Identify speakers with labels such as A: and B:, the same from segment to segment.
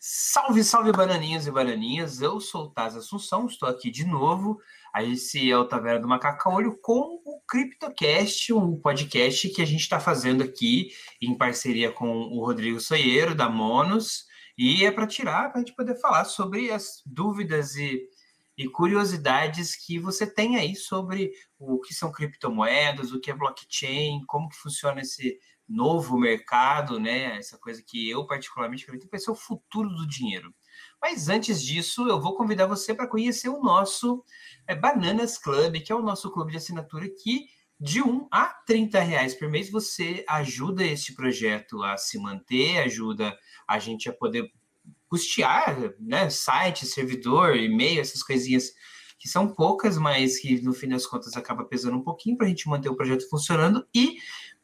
A: Salve, salve, bananinhas e bananinhas. Eu sou o Taz Assunção, estou aqui de novo. Esse é o Taverna do Macaca-Olho com o CryptoCast, um podcast que a gente está fazendo aqui em parceria com o Rodrigo Soieiro, da Monos. E é para tirar, para a gente poder falar sobre as dúvidas e, e curiosidades que você tem aí sobre o que são criptomoedas, o que é blockchain, como que funciona esse novo mercado, né? Essa coisa que eu particularmente acredito que vai ser o futuro do dinheiro. Mas antes disso, eu vou convidar você para conhecer o nosso é, Bananas Club, que é o nosso clube de assinatura que de 1 a 30 reais por mês você ajuda este projeto a se manter, ajuda a gente a poder custear né, site, servidor, e-mail, essas coisinhas que são poucas, mas que no fim das contas acaba pesando um pouquinho para a gente manter o projeto funcionando. E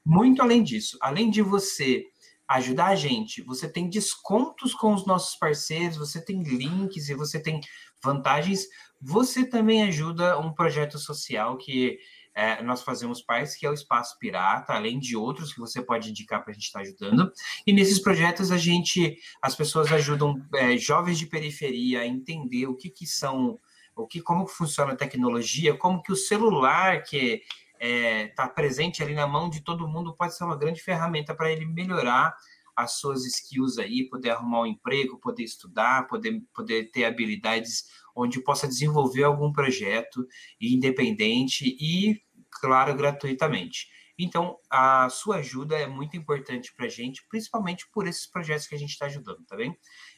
A: muito além disso, além de você ajudar a gente, você tem descontos com os nossos parceiros, você tem links e você tem vantagens. Você também ajuda um projeto social que é, nós fazemos parte, que é o Espaço Pirata, além de outros que você pode indicar para a gente estar tá ajudando. E nesses projetos a gente, as pessoas ajudam é, jovens de periferia a entender o que, que são, o que, como funciona a tecnologia, como que o celular que está é, tá presente ali na mão de todo mundo pode ser uma grande ferramenta para ele melhorar as suas skills aí, poder arrumar um emprego, poder estudar, poder, poder ter habilidades onde possa desenvolver algum projeto independente e, claro, gratuitamente. Então, a sua ajuda é muito importante para a gente, principalmente por esses projetos que a gente está ajudando, tá bem?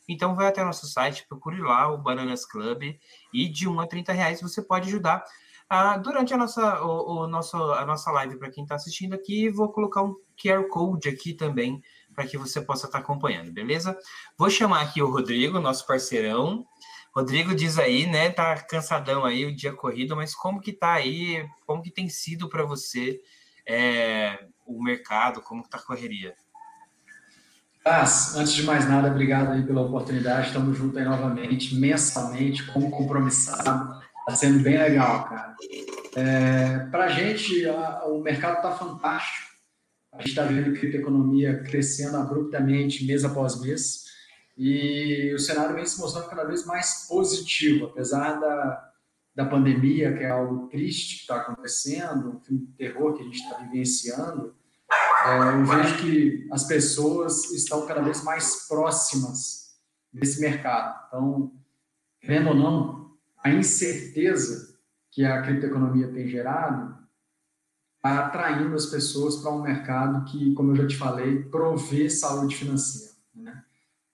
A: Então, vai até nosso site, procure lá o Bananas Club e de 1 a 30 reais você pode ajudar ah, durante a nossa, o, o nosso, a nossa live, para quem está assistindo aqui, vou colocar um QR Code aqui também, para que você possa estar tá acompanhando, beleza? Vou chamar aqui o Rodrigo, nosso parceirão. Rodrigo diz aí, né, tá cansadão aí o dia corrido, mas como que tá aí, como que tem sido para você é, o mercado, como que tá a correria?
B: Mas, antes de mais nada, obrigado aí pela oportunidade, estamos juntos aí novamente, mensalmente, como compromissado Está sendo bem legal, cara. É, Para a gente, o mercado está fantástico. A gente está vendo a criptoeconomia crescendo abruptamente mês após mês. E o cenário vem se mostrando cada vez mais positivo, apesar da, da pandemia, que é algo triste que está acontecendo, um filme de terror que a gente está vivenciando. É, eu vejo que as pessoas estão cada vez mais próximas desse mercado. Então, vendo ou não, a incerteza que a criptoeconomia tem gerado está atraindo as pessoas para um mercado que, como eu já te falei, provê saúde financeira.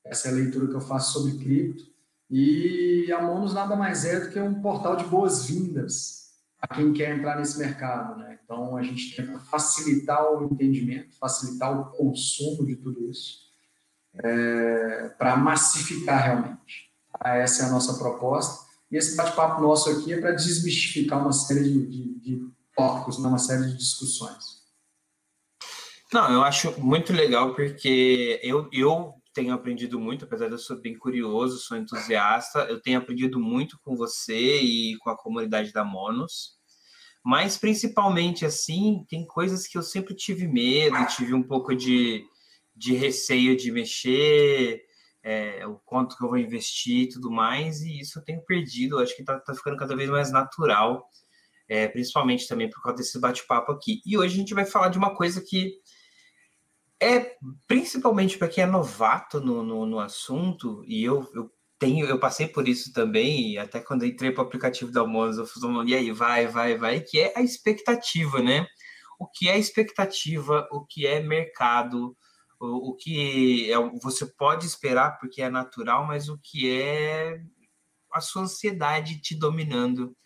B: Essa é a leitura que eu faço sobre cripto. E a Monos nada mais é do que um portal de boas-vindas a quem quer entrar nesse mercado. Né? Então, a gente tenta facilitar o entendimento, facilitar o consumo de tudo isso, é, para massificar realmente. Essa é a nossa proposta. E esse bate-papo nosso aqui é para desmistificar uma série de, de, de tópicos, né? uma série de discussões.
A: Não, eu acho muito legal porque eu, eu tenho aprendido muito, apesar de eu ser bem curioso, sou entusiasta, eu tenho aprendido muito com você e com a comunidade da Monos, mas principalmente assim, tem coisas que eu sempre tive medo, tive um pouco de, de receio de mexer, é, o quanto que eu vou investir e tudo mais, e isso eu tenho perdido, acho que está tá ficando cada vez mais natural, é, principalmente também por causa desse bate-papo aqui. E hoje a gente vai falar de uma coisa que é principalmente para quem é novato no, no, no assunto, e eu, eu tenho, eu passei por isso também, até quando entrei para o aplicativo da Almoço, eu uma, e aí, vai, vai, vai, que é a expectativa, né? O que é expectativa, o que é mercado, o, o que é, você pode esperar porque é natural, mas o que é a sua ansiedade te dominando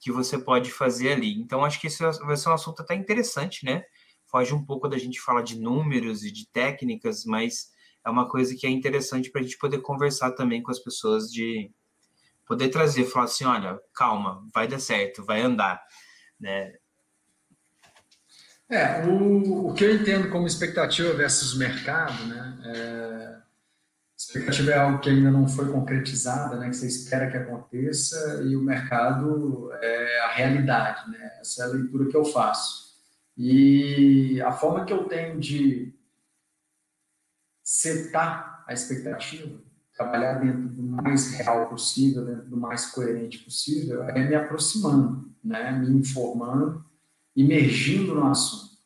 A: que você pode fazer ali. Então, acho que esse vai ser um assunto até interessante, né? Foge um pouco da gente falar de números e de técnicas, mas é uma coisa que é interessante para a gente poder conversar também com as pessoas, de poder trazer, falar assim, olha, calma, vai dar certo, vai andar, né?
B: É, o, o que eu entendo como expectativa versus mercado, né? É, expectativa é algo que ainda não foi concretizada, né? Que você espera que aconteça e o mercado é a realidade, né? Essa é a leitura que eu faço. E a forma que eu tenho de setar a expectativa, trabalhar dentro do mais real possível, dentro do mais coerente possível, é me aproximando, né? me informando, imergindo no assunto.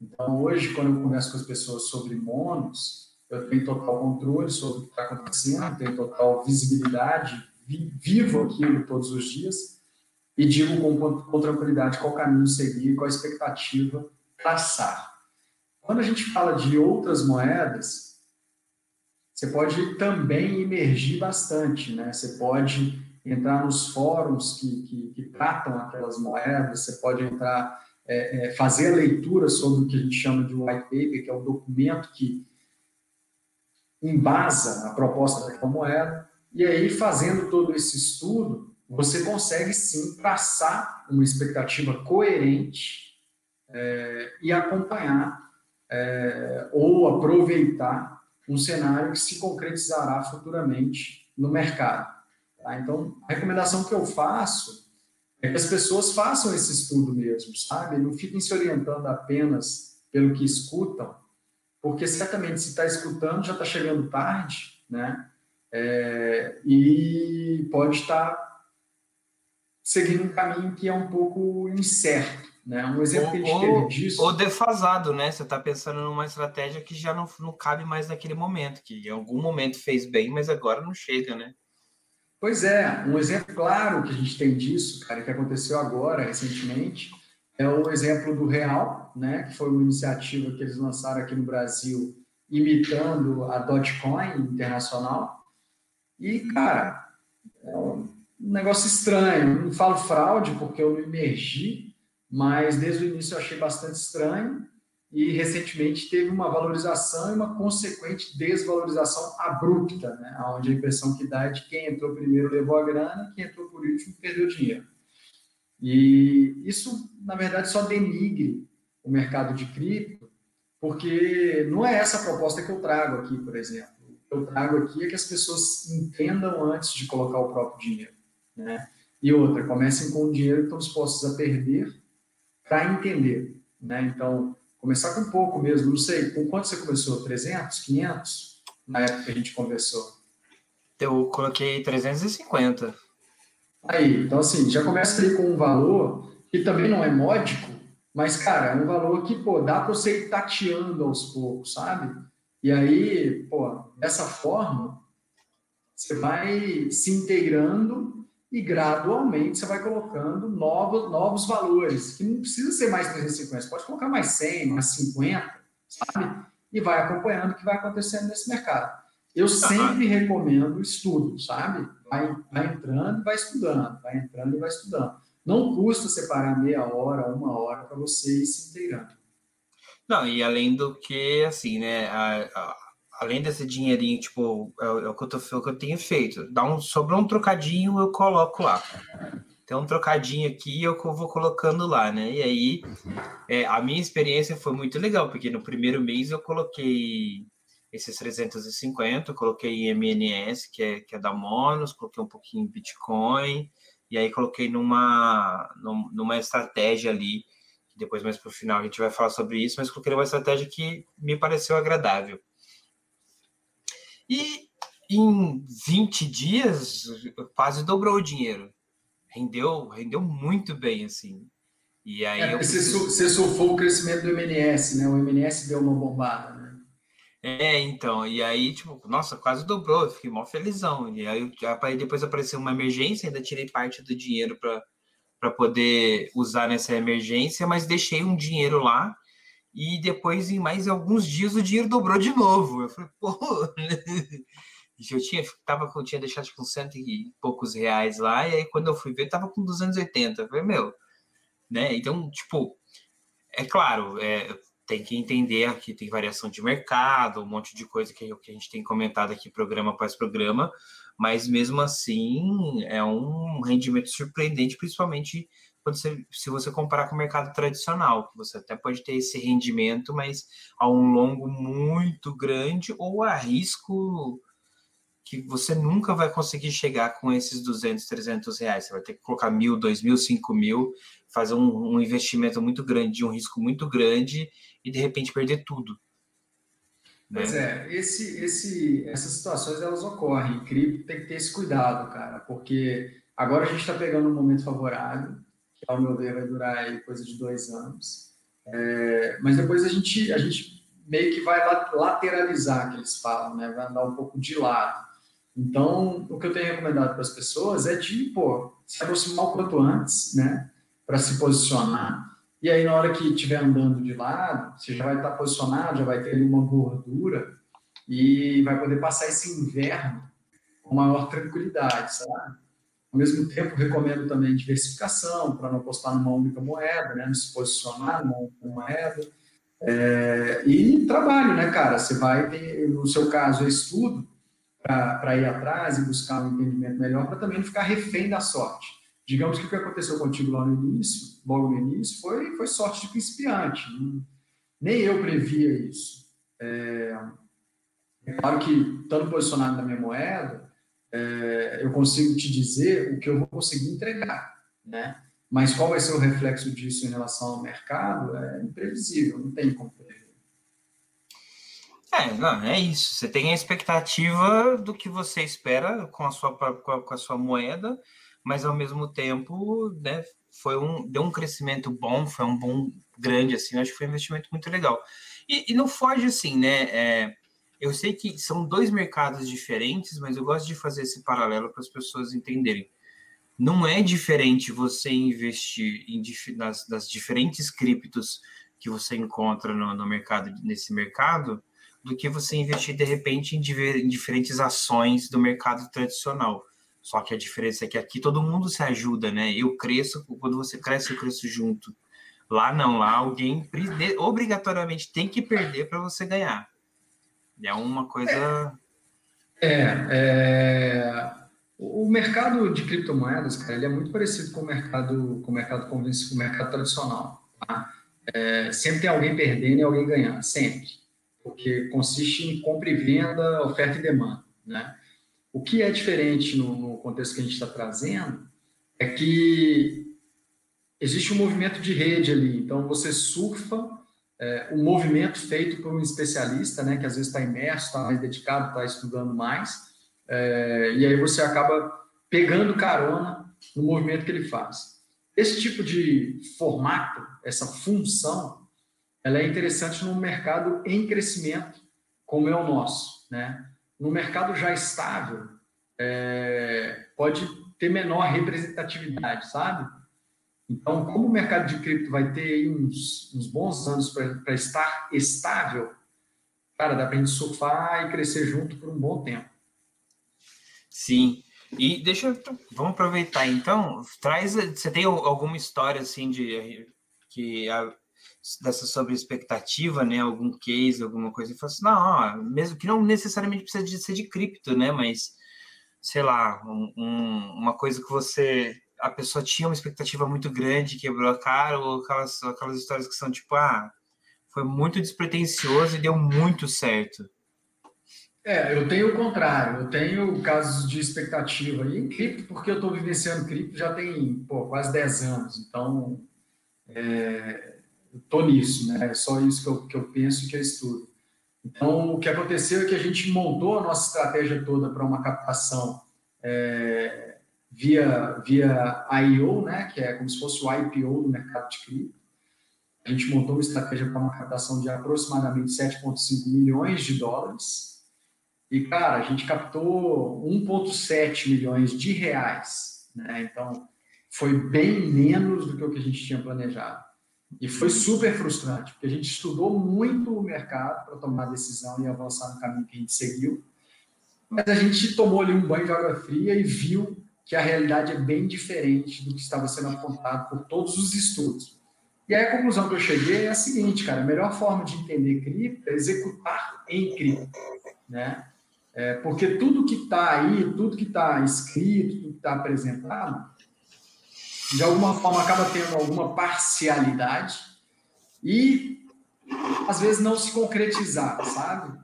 B: Então, hoje, quando eu converso com as pessoas sobre monos, eu tenho total controle sobre o que está acontecendo, tenho total visibilidade, vivo aquilo todos os dias e digo com, com tranquilidade qual caminho seguir, qual a expectativa traçar. Quando a gente fala de outras moedas, você pode também emergir bastante, né? Você pode entrar nos fóruns que, que, que tratam aquelas moedas, você pode entrar, é, é, fazer a leitura sobre o que a gente chama de white paper, que é o documento que embasa a proposta daquela moeda, e aí, fazendo todo esse estudo, você consegue sim traçar uma expectativa coerente é, e acompanhar é, ou aproveitar um cenário que se concretizará futuramente no mercado. Tá? Então, a recomendação que eu faço é que as pessoas façam esse estudo mesmo, sabe? Não fiquem se orientando apenas pelo que escutam, porque certamente se está escutando já está chegando tarde, né? É, e pode estar seguindo um caminho que é um pouco incerto. Né? Um exemplo ou, que a gente teve disso.
A: Ou defasado, né? Você está pensando numa estratégia que já não, não cabe mais naquele momento, que em algum momento fez bem, mas agora não chega, né?
B: Pois é, um exemplo claro que a gente tem disso, cara, que aconteceu agora, recentemente, é o exemplo do Real, né? Que foi uma iniciativa que eles lançaram aqui no Brasil, imitando a Dogecoin internacional. E, cara, é um negócio estranho. Não falo fraude porque eu não emergi, mas desde o início eu achei bastante estranho e recentemente teve uma valorização e uma consequente desvalorização abrupta, né? onde a impressão que dá é de quem entrou primeiro levou a grana, quem entrou por último perdeu dinheiro. E isso, na verdade, só denigre o mercado de cripto, porque não é essa a proposta que eu trago aqui, por exemplo. O que eu trago aqui é que as pessoas entendam antes de colocar o próprio dinheiro. Né? E outra, comecem com o dinheiro que estão dispostos a perder para entender. Né? Então, começar com pouco mesmo, não sei, com quanto você começou? 300, 500? Na época que a gente conversou.
A: Eu coloquei 350.
B: Aí, então assim, já começa ali com um valor que também não é módico, mas, cara, é um valor que, pô, dá para você ir tateando aos poucos, sabe? E aí, pô, dessa forma, você vai se integrando e gradualmente você vai colocando novos, novos valores, que não precisa ser mais 350, você pode colocar mais 100, mais 50, sabe? E vai acompanhando o que vai acontecendo nesse mercado. Eu sempre recomendo estudo, sabe? Vai, vai entrando e vai estudando, vai entrando e vai estudando. Não custa separar meia hora, uma hora para você ir se integrando.
A: Não, e além do que, assim, né, a, a além desse dinheirinho, tipo, é, o, é o que eu tô, é o que eu tenho feito. Dá um, sobrou um trocadinho, eu coloco lá. Tem um trocadinho aqui eu vou colocando lá, né? E aí, é, a minha experiência foi muito legal, porque no primeiro mês eu coloquei esses 350, eu coloquei em MNS, que é, que é da Monos, coloquei um pouquinho em Bitcoin, e aí coloquei numa, numa estratégia ali, que depois mais para o final a gente vai falar sobre isso, mas coloquei uma estratégia que me pareceu agradável. E em 20 dias, quase dobrou o dinheiro. Rendeu, rendeu muito bem, assim. E aí
B: é, eu... você, você surfou o crescimento do MNS, né? O MNS deu uma bombada, né?
A: É, então, e aí, tipo, nossa, quase dobrou, eu fiquei mó felizão. E aí, depois apareceu uma emergência, ainda tirei parte do dinheiro para poder usar nessa emergência, mas deixei um dinheiro lá e depois, em mais alguns dias, o dinheiro dobrou de novo. Eu falei, pô. eu tinha, tava, eu tinha deixado com cento e poucos reais lá, e aí quando eu fui ver, tava com 280. Eu falei, meu, né? Então, tipo, é claro, é, tem que entender que tem variação de mercado, um monte de coisa que, que a gente tem comentado aqui programa após programa, mas mesmo assim é um rendimento surpreendente, principalmente quando você, se você comparar com o mercado tradicional, que você até pode ter esse rendimento, mas a um longo muito grande ou a risco que você nunca vai conseguir chegar com esses 200, 300 reais. Você vai ter que colocar mil, dois mil, cinco mil, fazer um, um investimento muito grande, um risco muito grande e de repente perder tudo.
B: Né? Pois é, esse, esse, essas situações elas ocorrem. Cripto tem que ter esse cuidado, cara, porque agora a gente está pegando um momento favorável, ao meu ver vai durar aí coisa de dois anos. É, mas depois a gente, a gente meio que vai lateralizar, que eles falam, né? Vai andar um pouco de lado. Então, o que eu tenho recomendado para as pessoas é de, pô, se aproximar o quanto antes, né? Para se posicionar. E aí, na hora que estiver andando de lado, você já vai estar posicionado, já vai ter uma gordura e vai poder passar esse inverno com maior tranquilidade, sabe? Ao mesmo tempo, recomendo também diversificação, para não apostar numa única moeda, né? não se posicionar numa única moeda. É, e trabalho, né, cara? Você vai ter, no seu caso, é estudo, para ir atrás e buscar um entendimento melhor, para também não ficar refém da sorte. Digamos que o que aconteceu contigo lá no início, logo no início, foi, foi sorte de principiante. Nem eu previa isso. É, é claro que, estando posicionado na minha moeda, é, eu consigo te dizer o que eu vou conseguir entregar, né? Mas qual vai ser o reflexo disso em relação ao mercado é imprevisível, não tem como prever.
A: É, não, é isso. Você tem a expectativa do que você espera com a sua, com a sua moeda, mas ao mesmo tempo, né, foi um, deu um crescimento bom, foi um bom grande, assim, acho que foi um investimento muito legal. E, e não foge assim, né? É, eu sei que são dois mercados diferentes, mas eu gosto de fazer esse paralelo para as pessoas entenderem. Não é diferente você investir em, nas, nas diferentes criptos que você encontra no, no mercado, nesse mercado, do que você investir de repente em, em diferentes ações do mercado tradicional. Só que a diferença é que aqui todo mundo se ajuda, né? Eu cresço, quando você cresce, eu cresço junto. Lá não, lá alguém obrigatoriamente tem que perder para você ganhar. É uma coisa.
B: É, é, o mercado de criptomoedas, cara, ele é muito parecido com o mercado, com o mercado com o mercado tradicional. Tá? É, sempre tem alguém perdendo e alguém ganhando, sempre porque consiste em compra e venda, oferta e demanda. Né? O que é diferente no, no contexto que a gente está trazendo é que existe um movimento de rede ali, então você surfa é, um movimento feito por um especialista, né, que às vezes está imerso, está mais dedicado, está estudando mais, é, e aí você acaba pegando carona no movimento que ele faz. Esse tipo de formato, essa função, ela é interessante num mercado em crescimento, como é o nosso. Né? No mercado já estável, é, pode ter menor representatividade, sabe? Então, como o mercado de cripto vai ter uns, uns bons anos para estar estável, cara, dá para a gente surfar e crescer junto por um bom tempo.
A: Sim. E deixa eu, vamos aproveitar então, traz, você tem alguma história assim de que a, dessa sobre expectativa, né, algum case, alguma coisa, e fala assim, não, ó, mesmo que não necessariamente precisa de ser de cripto, né, mas, sei lá, um, um, uma coisa que você, a pessoa tinha uma expectativa muito grande, quebrou a cara, ou aquelas, aquelas histórias que são tipo, ah, foi muito despretensioso e deu muito certo.
B: É, eu tenho o contrário, eu tenho casos de expectativa aí em cripto, porque eu estou vivenciando cripto já tem pô, quase 10 anos, então é, estou nisso, né? É só isso que eu, que eu penso e que eu estudo. Então, o que aconteceu é que a gente montou a nossa estratégia toda para uma captação é, via, via IO, né? Que é como se fosse o IPO do mercado de cripto. A gente montou uma estratégia para uma captação de aproximadamente 7,5 milhões de dólares. E, cara, a gente captou 1,7 milhões de reais. Né? Então, foi bem menos do que o que a gente tinha planejado. E foi super frustrante, porque a gente estudou muito o mercado para tomar a decisão e avançar no caminho que a gente seguiu. Mas a gente tomou ali um banho de água fria e viu que a realidade é bem diferente do que estava sendo apontado por todos os estudos. E aí a conclusão que eu cheguei é a seguinte, cara, a melhor forma de entender cripto é executar em cripto, né? É, porque tudo que está aí, tudo que está escrito, tudo que está apresentado, de alguma forma acaba tendo alguma parcialidade e às vezes não se concretizar, sabe?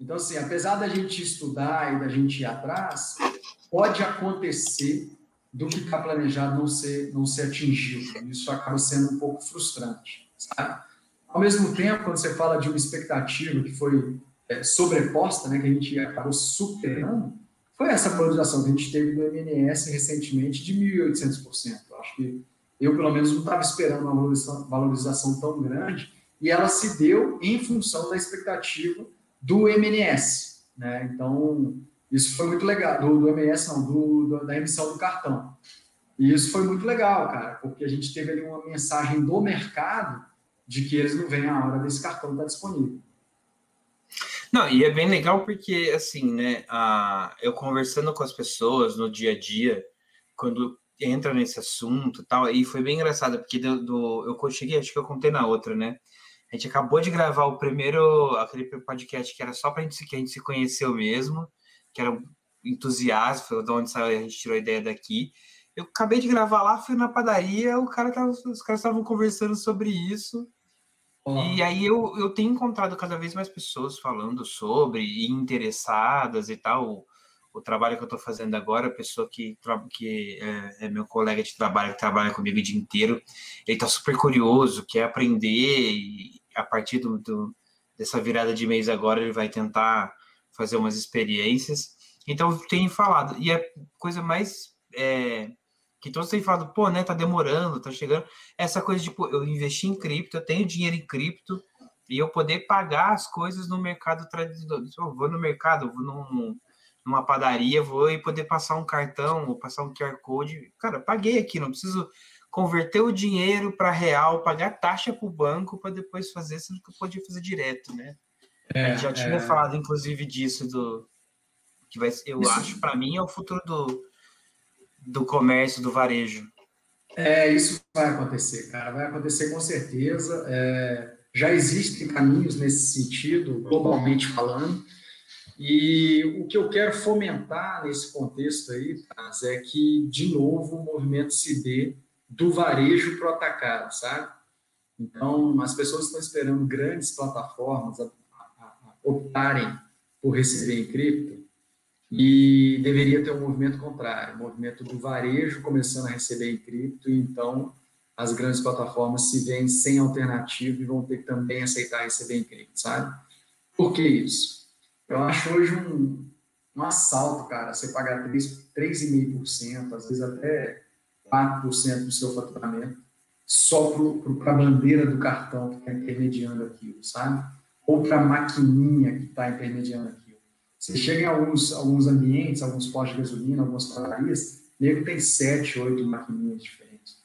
B: Então, assim, apesar da gente estudar e da gente ir atrás, pode acontecer do que está planejado não ser, não ser atingido. Isso acaba sendo um pouco frustrante, sabe? Ao mesmo tempo, quando você fala de uma expectativa que foi é, sobreposta, né, que a gente acabou superando, foi essa valorização que a gente teve do MNS recentemente de 1.800%. Acho que eu, pelo menos, não estava esperando uma valorização, valorização tão grande e ela se deu em função da expectativa do MNS. Né? Então, isso foi muito legal. Do, do MNS, não, do, do, da emissão do cartão. E isso foi muito legal, cara, porque a gente teve ali uma mensagem do mercado de que eles não veem a hora desse cartão estar disponível.
A: Não, e é bem legal porque, assim, né, a, eu conversando com as pessoas no dia a dia, quando entra nesse assunto tal, e foi bem engraçado, porque do, do, eu cheguei, acho que eu contei na outra, né, a gente acabou de gravar o primeiro, aquele podcast que era só pra gente, que a gente se conheceu mesmo, que era entusiasmo, foi de onde saiu, a gente tirou a ideia daqui, eu acabei de gravar lá, fui na padaria, o cara tava, os caras estavam conversando sobre isso, e aí eu, eu tenho encontrado cada vez mais pessoas falando sobre e interessadas e tal. O, o trabalho que eu estou fazendo agora, a pessoa que, que é, é, meu colega de trabalho, que trabalha comigo o dia inteiro, ele está super curioso, quer aprender e a partir do, do, dessa virada de mês agora ele vai tentar fazer umas experiências. Então tenho falado, e a coisa mais é, que todos têm falado, pô, né, tá demorando, tá chegando. Essa coisa de, pô, eu investi em cripto, eu tenho dinheiro em cripto, e eu poder pagar as coisas no mercado tradicional. Eu vou no mercado, vou num, numa padaria, vou e poder passar um cartão ou passar um QR Code. Cara, paguei aqui, não preciso converter o dinheiro para real, pagar taxa para o banco para depois fazer, sendo que eu podia fazer direto, né? É, a gente já tinha é... falado, inclusive, disso do que vai, eu Isso... acho, para mim, é o futuro do, do comércio, do varejo.
B: É, isso vai acontecer, cara, vai acontecer com certeza. É, já existem caminhos nesse sentido, globalmente falando, e o que eu quero fomentar nesse contexto aí, Taz, é que, de novo, o movimento se dê do varejo para o atacado, sabe? Então, as pessoas estão esperando grandes plataformas optarem por receber em cripto, e deveria ter um movimento contrário, um movimento do varejo começando a receber em cripto, e então as grandes plataformas se veem sem alternativa e vão ter que também aceitar receber em cripto, sabe? Por que isso? Eu acho hoje um, um assalto, cara, você pagar 3,5%, às vezes até 4% do seu faturamento, só para a bandeira do cartão que está intermediando aquilo, sabe? Ou para a maquininha que está intermediando aquilo. Você chega em alguns, alguns ambientes, alguns postos de gasolina, algumas padarias, nego tem sete, oito maquininhas diferentes.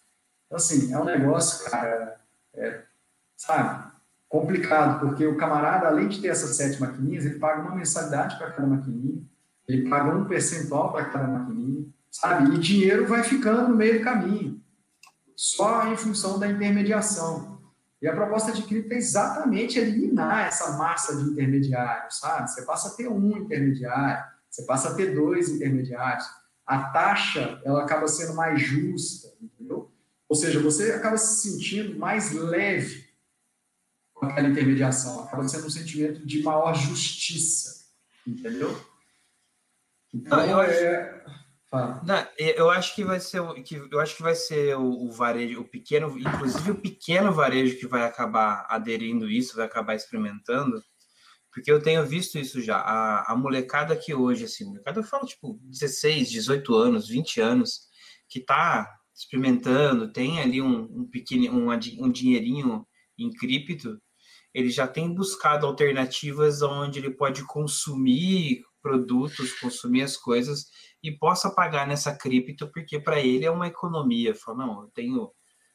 B: Então, assim, é um negócio, cara, é, sabe, complicado, porque o camarada, além de ter essas sete maquininhas, ele paga uma mensalidade para cada maquininha, ele paga um percentual para cada maquininha, sabe? E dinheiro vai ficando no meio do caminho, só em função da intermediação. E a proposta de cripto é exatamente eliminar essa massa de intermediários, sabe? Você passa a ter um intermediário, você passa a ter dois intermediários. A taxa, ela acaba sendo mais justa, entendeu? Ou seja, você acaba se sentindo mais leve com aquela intermediação, acaba sendo um sentimento de maior justiça, entendeu?
A: Então, eu é... Não, eu acho que vai ser que eu acho que vai ser o, o, varejo, o pequeno, inclusive o pequeno varejo que vai acabar aderindo isso, vai acabar experimentando, porque eu tenho visto isso já. A, a molecada que hoje, assim, molecada eu falo tipo 16, 18 anos, 20 anos, que tá experimentando, tem ali um, um pequeno um, um dinheirinho em cripto, ele já tem buscado alternativas onde ele pode consumir produtos, consumir as coisas e possa pagar nessa cripto, porque para ele é uma economia. Fala, não, eu tenho,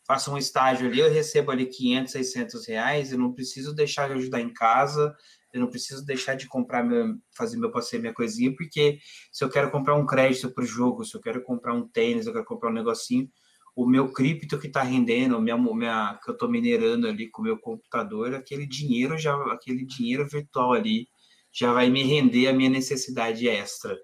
A: faço um estágio ali, eu recebo ali 500, 600 reais, eu não preciso deixar de ajudar em casa, eu não preciso deixar de comprar, meu, fazer meu passeio, minha coisinha, porque se eu quero comprar um crédito para o jogo, se eu quero comprar um tênis, eu quero comprar um negocinho, o meu cripto que está rendendo, minha, minha, que eu estou minerando ali com o meu computador, aquele dinheiro já, aquele dinheiro virtual ali já vai me render a minha necessidade extra.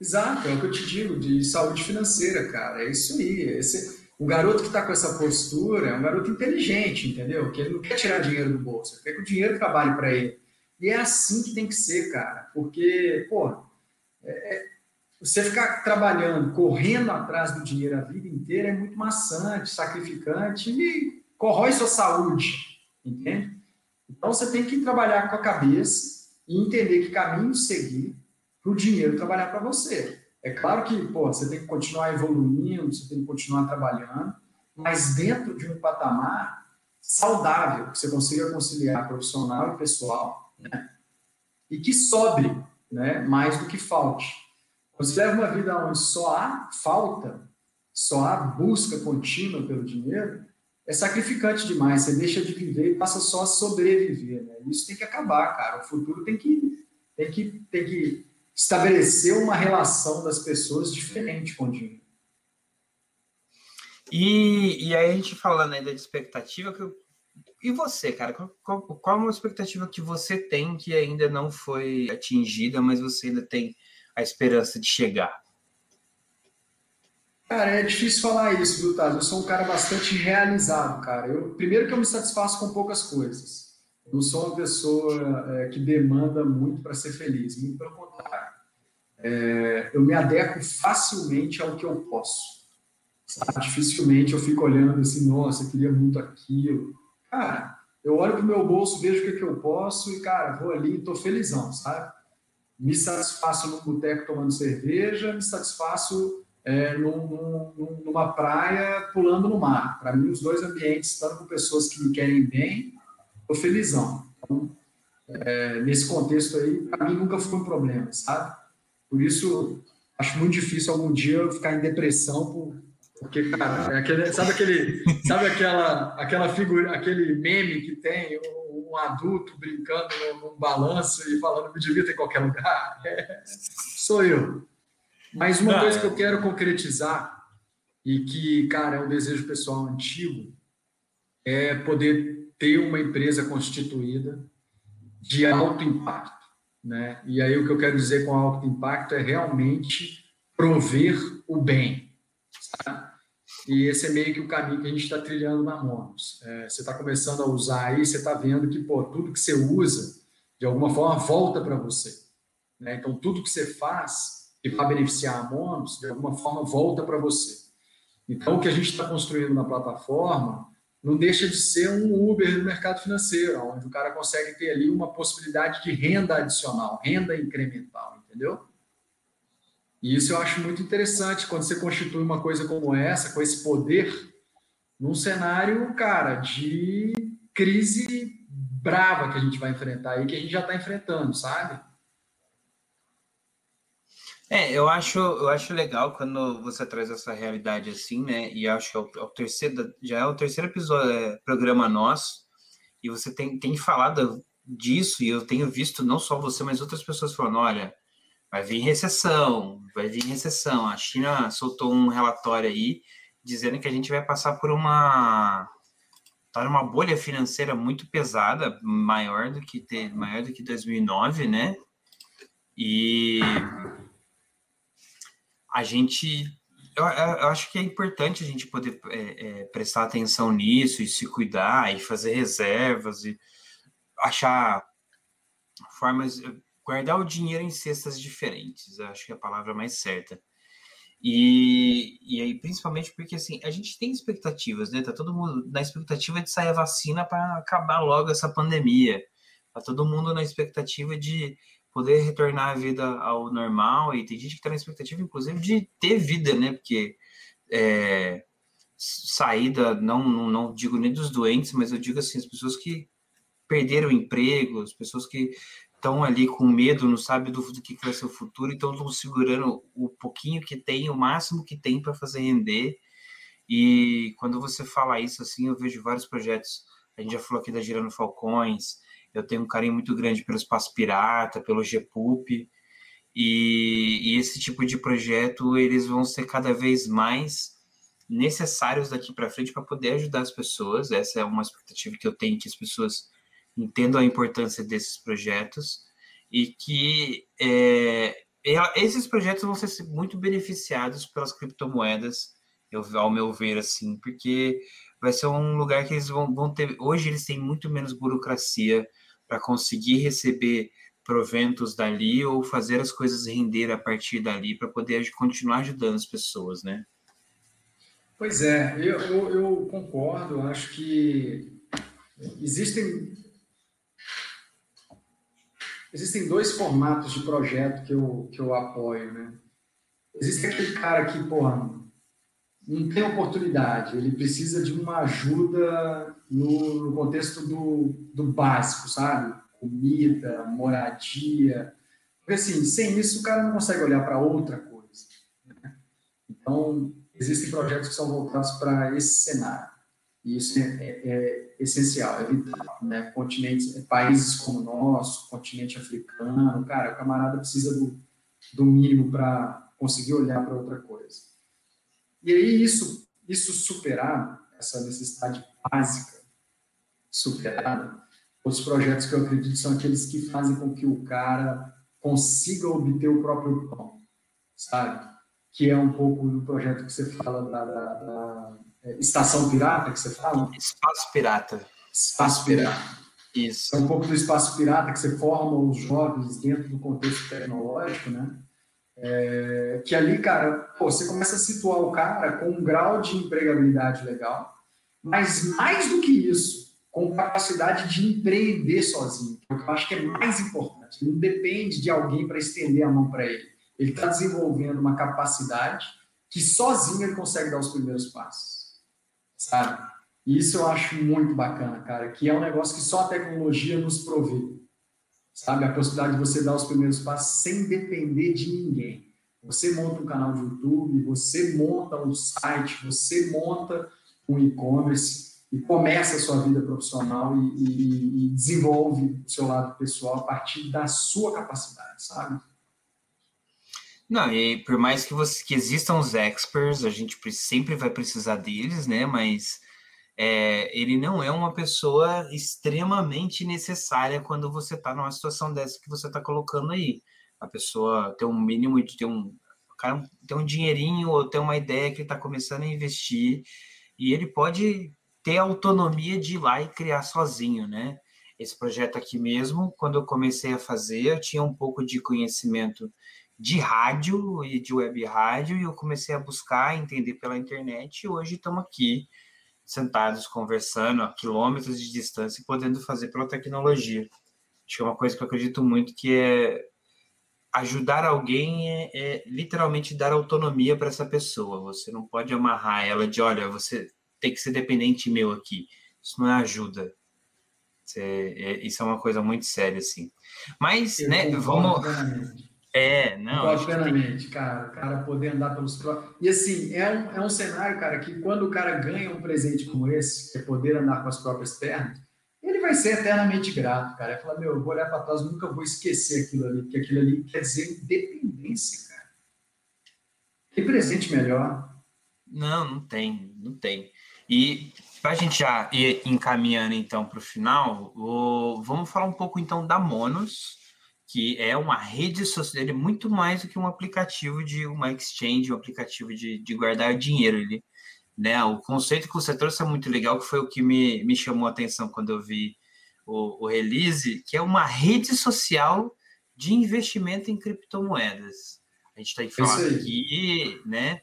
B: Exato, é o que eu te digo, de saúde financeira, cara. É isso aí. Esse, o garoto que está com essa postura é um garoto inteligente, entendeu? Que ele não quer tirar dinheiro do bolso, ele quer que o dinheiro trabalhe para ele. E é assim que tem que ser, cara, porque, pô, é, é, você ficar trabalhando, correndo atrás do dinheiro a vida inteira é muito maçante, sacrificante e corrói sua saúde, entende? Então você tem que trabalhar com a cabeça e entender que caminho seguir para o dinheiro trabalhar para você. É claro que pô, você tem que continuar evoluindo, você tem que continuar trabalhando, mas dentro de um patamar saudável, que você consiga conciliar profissional e pessoal, né? e que sobre né, mais do que falte. Você leva uma vida onde só há falta, só há busca contínua pelo dinheiro, é sacrificante demais. Você deixa de viver e passa só a sobreviver. Né? Isso tem que acabar, cara. O futuro tem que, tem que, tem que estabelecer uma relação das pessoas diferente com o dinheiro.
A: E, e aí a gente falando ainda de expectativa, que, e você, cara, qual, qual, qual é uma expectativa que você tem que ainda não foi atingida, mas você ainda tem a esperança de chegar?
B: Cara, é difícil falar isso, viu, Taz? Eu sou um cara bastante realizado, cara. Eu, primeiro que eu me satisfaço com poucas coisas. Eu não sou uma pessoa é, que demanda muito para ser feliz, muito pelo contrário. É, eu me adequo facilmente ao que eu posso. Sabe? Dificilmente eu fico olhando assim, nossa, eu queria muito aquilo. Cara, eu olho para o meu bolso, vejo o que, que eu posso e, cara, vou ali e estou felizão, sabe? Me satisfaço no boteco tomando cerveja, me satisfaço é, num, num, numa praia pulando no mar. Para mim, os dois ambientes, estando com pessoas que me querem bem, estou felizão. Então, é, nesse contexto aí, para mim nunca foi um problema, sabe? Por isso, acho muito difícil algum dia eu ficar em depressão por, porque, cara, é aquele, sabe aquele, sabe aquela, aquela figura, aquele meme que tem um, um adulto brincando num, balanço e falando me divirta em qualquer lugar? É, sou eu. Mas uma coisa que eu quero concretizar e que, cara, é um desejo pessoal antigo é poder ter uma empresa constituída de alto impacto. Né? E aí o que eu quero dizer com alto impacto é realmente prover o bem. Sabe? E esse é meio que o caminho que a gente está trilhando na Monos. É, você está começando a usar aí, você está vendo que pô, tudo que você usa, de alguma forma, volta para você. Né? Então, tudo que você faz que vai beneficiar a Monos, de alguma forma, volta para você. Então, o que a gente está construindo na plataforma não deixa de ser um Uber do mercado financeiro, onde o cara consegue ter ali uma possibilidade de renda adicional, renda incremental, entendeu? E isso eu acho muito interessante quando você constitui uma coisa como essa, com esse poder, num cenário, cara, de crise brava que a gente vai enfrentar aí, que a gente já está enfrentando, sabe?
A: É, eu acho, eu acho legal quando você traz essa realidade assim, né? E acho que é o, é o terceiro, já é o terceiro episódio, é, programa nosso, e você tem, tem falado disso, e eu tenho visto não só você, mas outras pessoas falando, olha, vai vir recessão, vai vir recessão. A China soltou um relatório aí dizendo que a gente vai passar por uma tá numa bolha financeira muito pesada, maior do que ter, maior do que 2009, né? E a gente, eu, eu, acho que é importante a gente poder é, é, prestar atenção nisso e se cuidar e fazer reservas e achar formas, guardar o dinheiro em cestas diferentes, acho que é a palavra mais certa. E, e aí, principalmente porque assim, a gente tem expectativas, né? Tá todo mundo na expectativa de sair a vacina para acabar logo essa pandemia. Tá todo mundo na expectativa de poder retornar a vida ao normal, e tem gente que está na expectativa, inclusive, de ter vida, né? Porque é, saída, não, não, não digo nem dos doentes, mas eu digo assim, as pessoas que perderam emprego, as pessoas que estão ali com medo, não sabem do, do que vai ser o futuro, então estão segurando o pouquinho que tem, o máximo que tem para fazer render. E quando você fala isso, assim, eu vejo vários projetos. A gente já falou aqui da Girando Falcões, eu tenho um carinho muito grande pelo Espaço Pirata, pelo GPUP, e, e esse tipo de projeto eles vão ser cada vez mais necessários daqui para frente para poder ajudar as pessoas. Essa é uma expectativa que eu tenho que as pessoas entendam a importância desses projetos e que é, esses projetos vão ser muito beneficiados pelas criptomoedas, eu, ao meu ver, assim, porque vai ser um lugar que eles vão, vão ter. Hoje eles têm muito menos burocracia para conseguir receber proventos dali ou fazer as coisas render a partir dali para poder continuar ajudando as pessoas, né?
B: Pois é, eu, eu, eu concordo, acho que existem existem dois formatos de projeto que eu, que eu apoio, né? Existe aquele cara que, porra, não tem oportunidade, ele precisa de uma ajuda no, no contexto do, do básico, sabe? Comida, moradia. Porque, assim, sem isso o cara não consegue olhar para outra coisa. Né? Então, existem projetos que são voltados para esse cenário. E isso é, é, é, essencial, é vital. Né? Continentes, países como o nosso, continente africano, cara, o camarada precisa do, do mínimo para conseguir olhar para outra coisa. E aí, isso, isso superado, essa necessidade básica superada, os projetos que eu acredito são aqueles que fazem com que o cara consiga obter o próprio pão, sabe? Que é um pouco do projeto que você fala da, da, da é, Estação Pirata, que você fala?
A: Espaço Pirata.
B: Espaço Pirata.
A: Isso.
B: É um pouco do Espaço Pirata que você forma os jovens dentro do contexto tecnológico, né? É, que ali, cara, pô, você começa a situar o cara com um grau de empregabilidade legal, mas mais do que isso, com capacidade de empreender sozinho, que eu acho que é mais importante. Não depende de alguém para estender a mão para ele. Ele está desenvolvendo uma capacidade que sozinho ele consegue dar os primeiros passos, sabe? E isso eu acho muito bacana, cara, que é um negócio que só a tecnologia nos provê sabe? A possibilidade de você dar os primeiros passos sem depender de ninguém. Você monta um canal de YouTube, você monta um site, você monta um e-commerce e começa a sua vida profissional e, e, e, desenvolve o seu lado pessoal a partir da sua capacidade, sabe?
A: Não, e por mais que, você, que existam os experts, a gente sempre vai precisar deles, né? Mas é, ele não é uma pessoa extremamente necessária quando você está numa situação dessa que você está colocando aí. A pessoa tem um mínimo de ter um, cara tem um dinheirinho ou tem uma ideia que está começando a investir e ele pode ter autonomia de ir lá e criar sozinho, né? Esse projeto aqui mesmo, quando eu comecei a fazer, eu tinha um pouco de conhecimento de rádio e de web rádio e eu comecei a buscar, entender pela internet e hoje estamos aqui sentados conversando a quilômetros de distância e podendo fazer pela tecnologia. Acho que é uma coisa que eu acredito muito que é ajudar alguém é, é literalmente dar autonomia para essa pessoa. Você não pode amarrar ela de, olha, você tem que ser dependente meu aqui. Isso não é ajuda. Isso é, é, isso é uma coisa muito séria, assim. Mas, eu né, vamos... É, não.
B: Tem... cara. O cara poder andar pelos próprios. E assim, é um, é um cenário, cara, que quando o cara ganha um presente como esse, que é poder andar com as próprias pernas, ele vai ser eternamente grato, cara. Ele fala, meu, eu vou olhar para trás, nunca vou esquecer aquilo ali, porque aquilo ali quer dizer independência, cara. Tem presente melhor?
A: Não, não tem, não tem. E para a gente já ir encaminhando então para o final, vamos falar um pouco então da Monos, que é uma rede social, ele é muito mais do que um aplicativo de uma exchange, um aplicativo de, de guardar dinheiro. Ele, né, o conceito que você trouxe é muito legal, que foi o que me, me chamou a atenção quando eu vi o, o release, que é uma rede social de investimento em criptomoedas. A gente está falando aqui, né?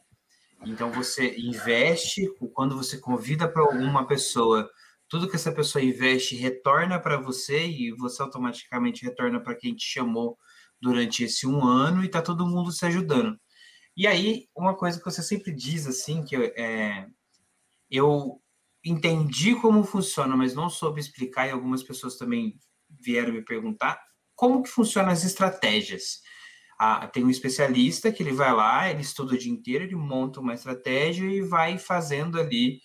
A: Então você investe, quando você convida para alguma pessoa tudo que essa pessoa investe retorna para você e você automaticamente retorna para quem te chamou durante esse um ano e tá todo mundo se ajudando. E aí, uma coisa que você sempre diz assim, que é, eu entendi como funciona, mas não soube explicar, e algumas pessoas também vieram me perguntar, como que funcionam as estratégias. Ah, tem um especialista que ele vai lá, ele estuda o dia inteiro, ele monta uma estratégia e vai fazendo ali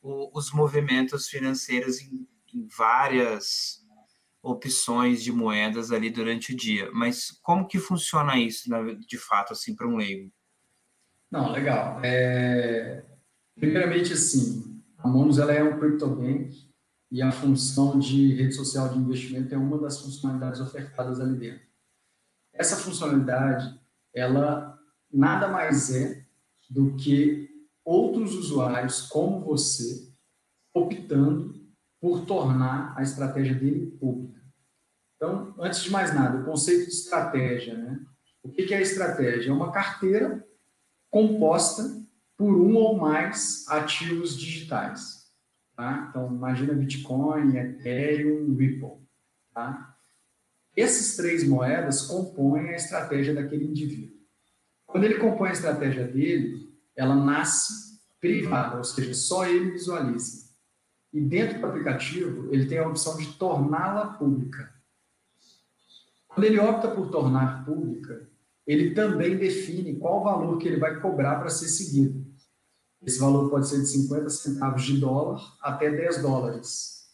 A: o, os movimentos financeiros em, em várias opções de moedas ali durante o dia. Mas como que funciona isso, de fato, assim, para um leigo?
B: Não, legal. É... Primeiramente, assim, a Monos ela é um CryptoBank e a função de rede social de investimento é uma das funcionalidades ofertadas ali dentro. Essa funcionalidade, ela nada mais é do que outros usuários como você optando por tornar a estratégia dele pública. antes de mais nada, o conceito de estratégia, né? O que é estratégia? É uma carteira composta por um ou mais ativos digitais. Tá? Então, imagina Bitcoin, Ethereum, Ripple. Tá? Essas três moedas compõem a estratégia daquele indivíduo. Quando ele compõe a estratégia dele, ela nasce privada, ou seja, só ele visualiza. E dentro do aplicativo, ele tem a opção de torná-la pública. Quando ele opta por tornar pública, ele também define qual valor que ele vai cobrar para ser seguido. Esse valor pode ser de 50 centavos de dólar até 10 dólares.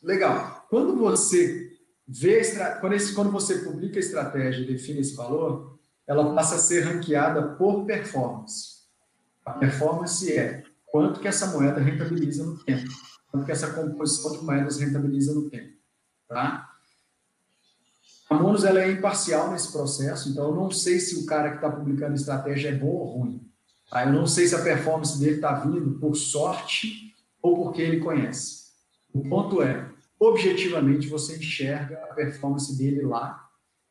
B: Legal. Quando você vê, quando, esse, quando você publica a estratégia e define esse valor, ela passa a ser ranqueada por performance. A performance é quanto que essa moeda rentabiliza no tempo, quanto que essa composição de moedas rentabiliza no tempo, tá? A Monos ela é imparcial nesse processo, então eu não sei se o cara que está publicando estratégia é bom ou ruim. Tá? Eu não sei se a performance dele está vindo por sorte ou porque ele conhece. O ponto é, objetivamente, você enxerga a performance dele lá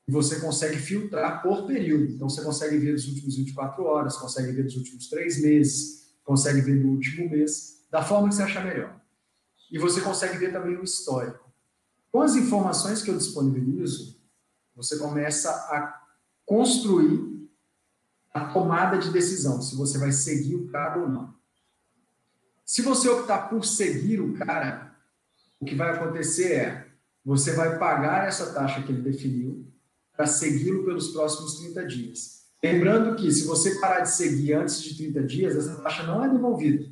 B: e você consegue filtrar por período. Então, você consegue ver dos últimos 24 horas, consegue ver dos últimos três meses, consegue ver do último mês, da forma que você achar melhor. E você consegue ver também o histórico. Com as informações que eu disponibilizo, você começa a construir a tomada de decisão, se você vai seguir o cara ou não. Se você optar por seguir o cara, o que vai acontecer é, você vai pagar essa taxa que ele definiu para segui-lo pelos próximos 30 dias. Lembrando que, se você parar de seguir antes de 30 dias, essa taxa não é devolvida.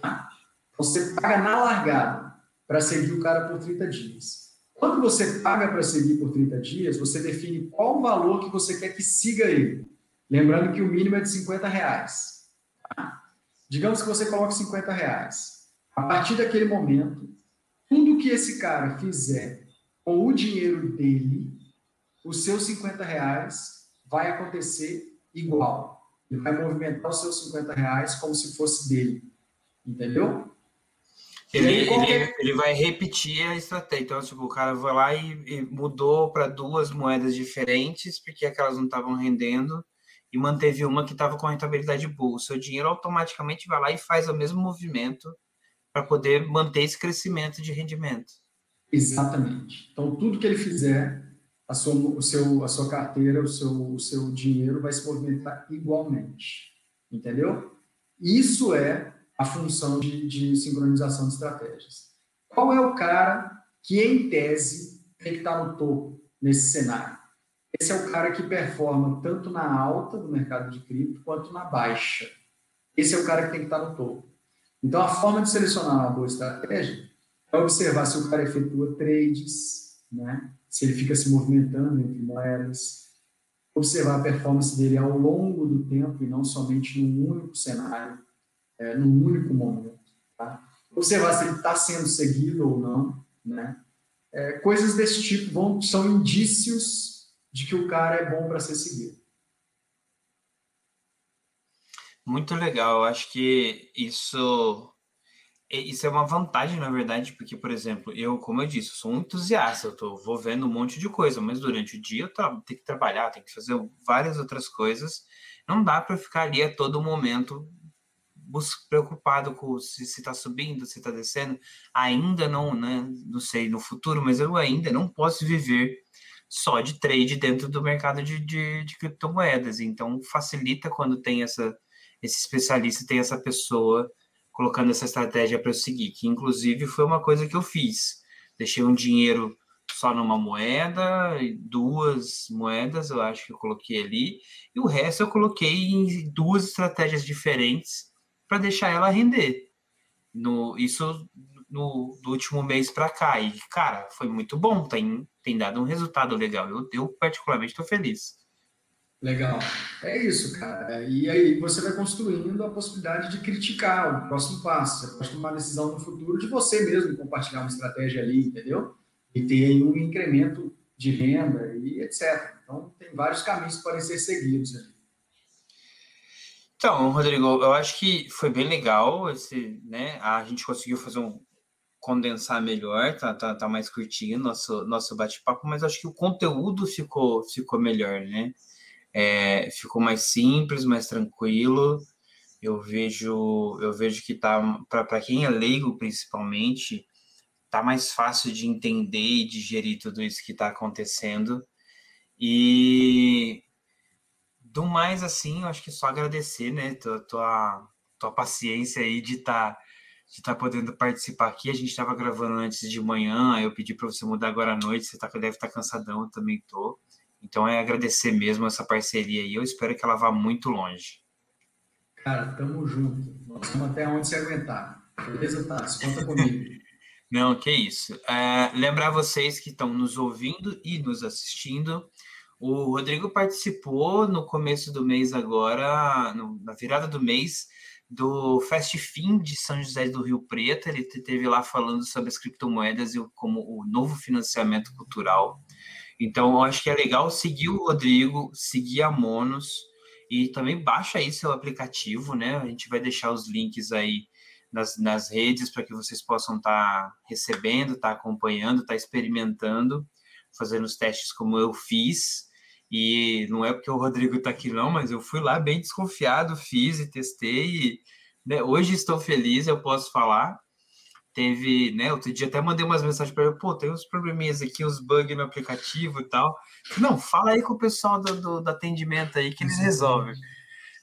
B: Tá? Você paga na largada para seguir o cara por 30 dias. Quando você paga para seguir por 30 dias, você define qual o valor que você quer que siga ele. Lembrando que o mínimo é de 50 reais. Tá? Digamos que você coloque 50 reais. A partir daquele momento, tudo que esse cara fizer com o dinheiro dele, os seus 50 reais vai acontecer igual. Ele vai movimentar os seus 50 reais como se fosse dele. Entendeu?
A: Ele, aí, ele, ele, vai repetir a estratégia. Então, tipo, o cara vai lá e, e mudou para duas moedas diferentes, porque aquelas não estavam rendendo, e manteve uma que estava com rentabilidade boa. O seu dinheiro automaticamente vai lá e faz o mesmo movimento para poder manter esse crescimento de rendimento.
B: Exatamente. Então, tudo que ele fizer, a sua, o seu, a sua carteira, o seu, o seu dinheiro vai se movimentar igualmente. Entendeu? Isso é a função de, de sincronização de estratégias. Qual é o cara que, em tese, tem que estar no topo nesse cenário? Esse é o cara que performa tanto na alta do mercado de cripto quanto na baixa. Esse é o cara que tem que estar no topo. Então, a forma de selecionar uma boa estratégia é observar se o cara efetua trades, né? se ele fica se movimentando entre moedas, observar a performance dele ao longo do tempo e não somente num único cenário é, num único momento. Tá? Observar se ele está sendo seguido ou não. Né? É, coisas desse tipo são indícios de que o cara é bom para ser seguido.
A: Muito legal. Acho que isso isso é uma vantagem, na verdade, porque, por exemplo, eu, como eu disse, sou um entusiasta, eu tô, vou vendo um monte de coisa, mas durante o dia eu tenho que trabalhar, tenho que fazer várias outras coisas. Não dá para ficar ali a todo momento preocupado com se está subindo, se está descendo, ainda não, né, não sei no futuro, mas eu ainda não posso viver só de trade dentro do mercado de, de, de criptomoedas. Então, facilita quando tem essa, esse especialista, tem essa pessoa colocando essa estratégia para eu seguir, que inclusive foi uma coisa que eu fiz. Deixei um dinheiro só numa moeda, duas moedas, eu acho que eu coloquei ali, e o resto eu coloquei em duas estratégias diferentes para deixar ela render. No, isso no, no último mês para cá. E, cara, foi muito bom, tem, tem dado um resultado legal. Eu, eu particularmente, estou feliz.
B: Legal. É isso, cara. E aí você vai construindo a possibilidade de criticar o próximo passo. Você pode tomar uma decisão no futuro de você mesmo compartilhar uma estratégia ali, entendeu? E ter aí um incremento de renda e etc. Então, tem vários caminhos que podem ser seguidos ali.
A: Então, Rodrigo, eu acho que foi bem legal esse, né? A gente conseguiu fazer um, condensar melhor, tá, tá, tá mais curtinho nosso nosso bate-papo, mas acho que o conteúdo ficou ficou melhor, né? É, ficou mais simples, mais tranquilo. Eu vejo eu vejo que tá para quem é leigo principalmente, tá mais fácil de entender e digerir tudo isso que está acontecendo. E do mais assim, eu acho que só agradecer, né, tua, tua, tua paciência aí de estar tá, de tá podendo participar aqui. A gente estava gravando antes de manhã, eu pedi para você mudar agora à noite, você tá, deve estar tá cansadão, eu também tô. Então é agradecer mesmo essa parceria aí. Eu espero que ela vá muito longe.
B: Cara, tamo junto. Nós vamos até onde se aguentar. Beleza, Tassi? Conta comigo.
A: Não, que isso. É, lembrar vocês que estão nos ouvindo e nos assistindo. O Rodrigo participou no começo do mês agora, no, na virada do mês, do Fast Fim de São José do Rio Preto. Ele teve lá falando sobre as criptomoedas e como o novo financiamento cultural. Então, eu acho que é legal seguir o Rodrigo, seguir a Monos e também baixa aí seu aplicativo, né? A gente vai deixar os links aí nas, nas redes para que vocês possam estar tá recebendo, estar tá acompanhando, estar tá experimentando, fazendo os testes como eu fiz. E não é porque o Rodrigo está aqui, não, mas eu fui lá bem desconfiado, fiz e testei. E, né, hoje estou feliz, eu posso falar. Teve, né? Outro dia até mandei umas mensagens para ele, pô, tem uns probleminhas aqui, uns bugs no aplicativo e tal. Não, fala aí com o pessoal do, do, do atendimento aí que eles resolvem.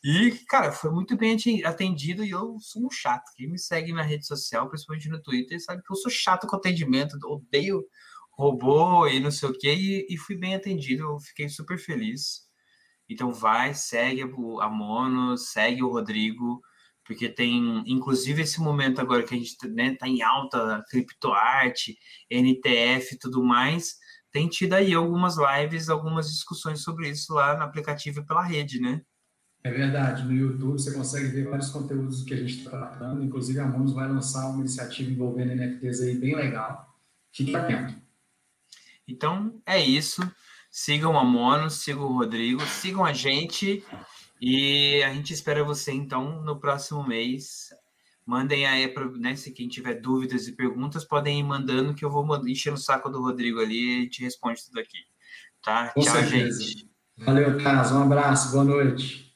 A: E, cara, foi muito bem atendido e eu sou um chato. Quem me segue na rede social, principalmente no Twitter, sabe que eu sou chato com atendimento, odeio robô e não sei o quê, e, e fui bem atendido, eu fiquei super feliz. Então vai, segue a Mono, segue o Rodrigo, porque tem, inclusive, esse momento agora que a gente né, tá em alta, criptoarte, NTF e tudo mais, tem tido aí algumas lives, algumas discussões sobre isso lá no aplicativo e pela rede, né?
B: É verdade, no YouTube você consegue ver vários conteúdos que a gente está tratando, inclusive a Monos vai lançar uma iniciativa envolvendo NFTs aí bem legal. Fique atento.
A: Então é isso. Sigam a Monos, sigam o Rodrigo, sigam a gente e a gente espera você então no próximo mês. Mandem aí, né, se quem tiver dúvidas e perguntas, podem ir mandando que eu vou encher o saco do Rodrigo ali e te responde tudo aqui. Tá?
B: Com Tchau, certeza. gente. Valeu, Carlos. Um abraço. Boa noite.